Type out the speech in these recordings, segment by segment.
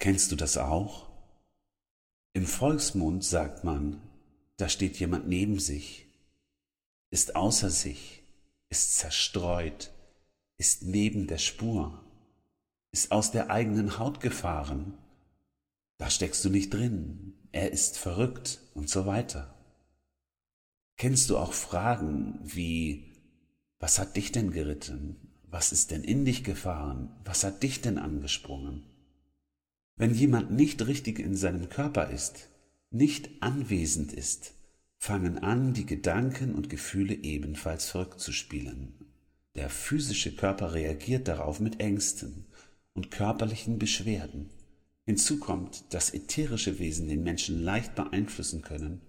Kennst du das auch? Im Volksmund sagt man, da steht jemand neben sich, ist außer sich, ist zerstreut, ist neben der Spur, ist aus der eigenen Haut gefahren. Da steckst du nicht drin, er ist verrückt und so weiter. Kennst du auch Fragen wie, was hat dich denn geritten? Was ist denn in dich gefahren? Was hat dich denn angesprungen? Wenn jemand nicht richtig in seinem Körper ist, nicht anwesend ist, fangen an, die Gedanken und Gefühle ebenfalls verrückt zu spielen. Der physische Körper reagiert darauf mit Ängsten und körperlichen Beschwerden. Hinzu kommt, dass ätherische Wesen den Menschen leicht beeinflussen können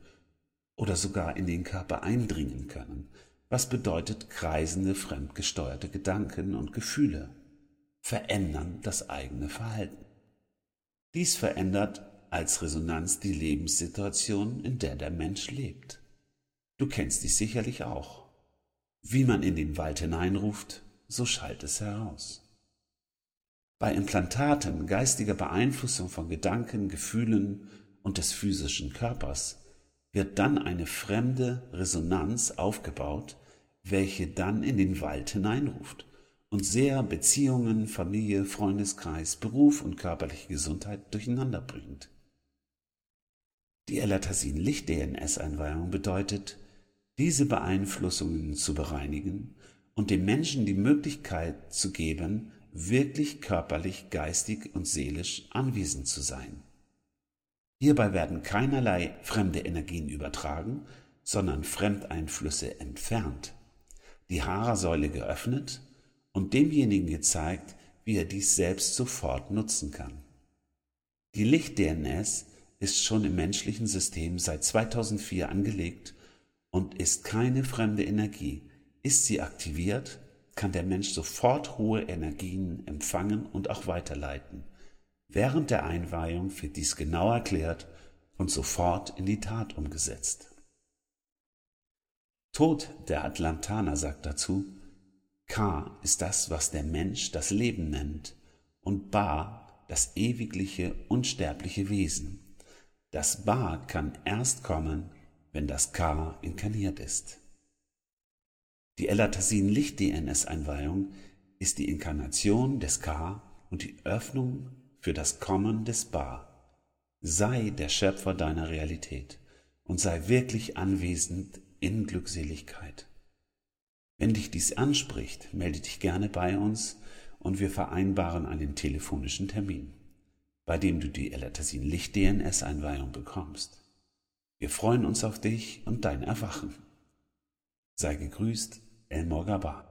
oder sogar in den Körper eindringen können, was bedeutet kreisende, fremdgesteuerte Gedanken und Gefühle verändern das eigene Verhalten. Dies verändert als Resonanz die Lebenssituation, in der der Mensch lebt. Du kennst dies sicherlich auch. Wie man in den Wald hineinruft, so schallt es heraus. Bei Implantaten geistiger Beeinflussung von Gedanken, Gefühlen und des physischen Körpers wird dann eine fremde Resonanz aufgebaut, welche dann in den Wald hineinruft und sehr Beziehungen, Familie, Freundeskreis, Beruf und körperliche Gesundheit durcheinander bringt. Die Elatasin-Licht-DNS-Einweihung bedeutet, diese Beeinflussungen zu bereinigen und dem Menschen die Möglichkeit zu geben, wirklich körperlich, geistig und seelisch anwesend zu sein. Hierbei werden keinerlei fremde Energien übertragen, sondern Fremdeinflüsse entfernt, die Haarsäule geöffnet und demjenigen gezeigt, wie er dies selbst sofort nutzen kann. Die Licht-DNS ist schon im menschlichen System seit 2004 angelegt und ist keine fremde Energie. Ist sie aktiviert, kann der Mensch sofort hohe Energien empfangen und auch weiterleiten. Während der Einweihung wird dies genau erklärt und sofort in die Tat umgesetzt. Tod der Atlantaner sagt dazu, Ka ist das, was der Mensch das Leben nennt, und Ba das ewigliche, unsterbliche Wesen. Das Ba kann erst kommen, wenn das K inkarniert ist. Die Elatasin-Licht-DNS-Einweihung ist die Inkarnation des K und die Öffnung für das Kommen des Ba. Sei der Schöpfer deiner Realität und sei wirklich anwesend in Glückseligkeit. Wenn dich dies anspricht, melde dich gerne bei uns und wir vereinbaren einen telefonischen Termin bei dem du die Elatasin Licht DNS Einweihung bekommst. Wir freuen uns auf dich und dein Erwachen. Sei gegrüßt, El Morgaba.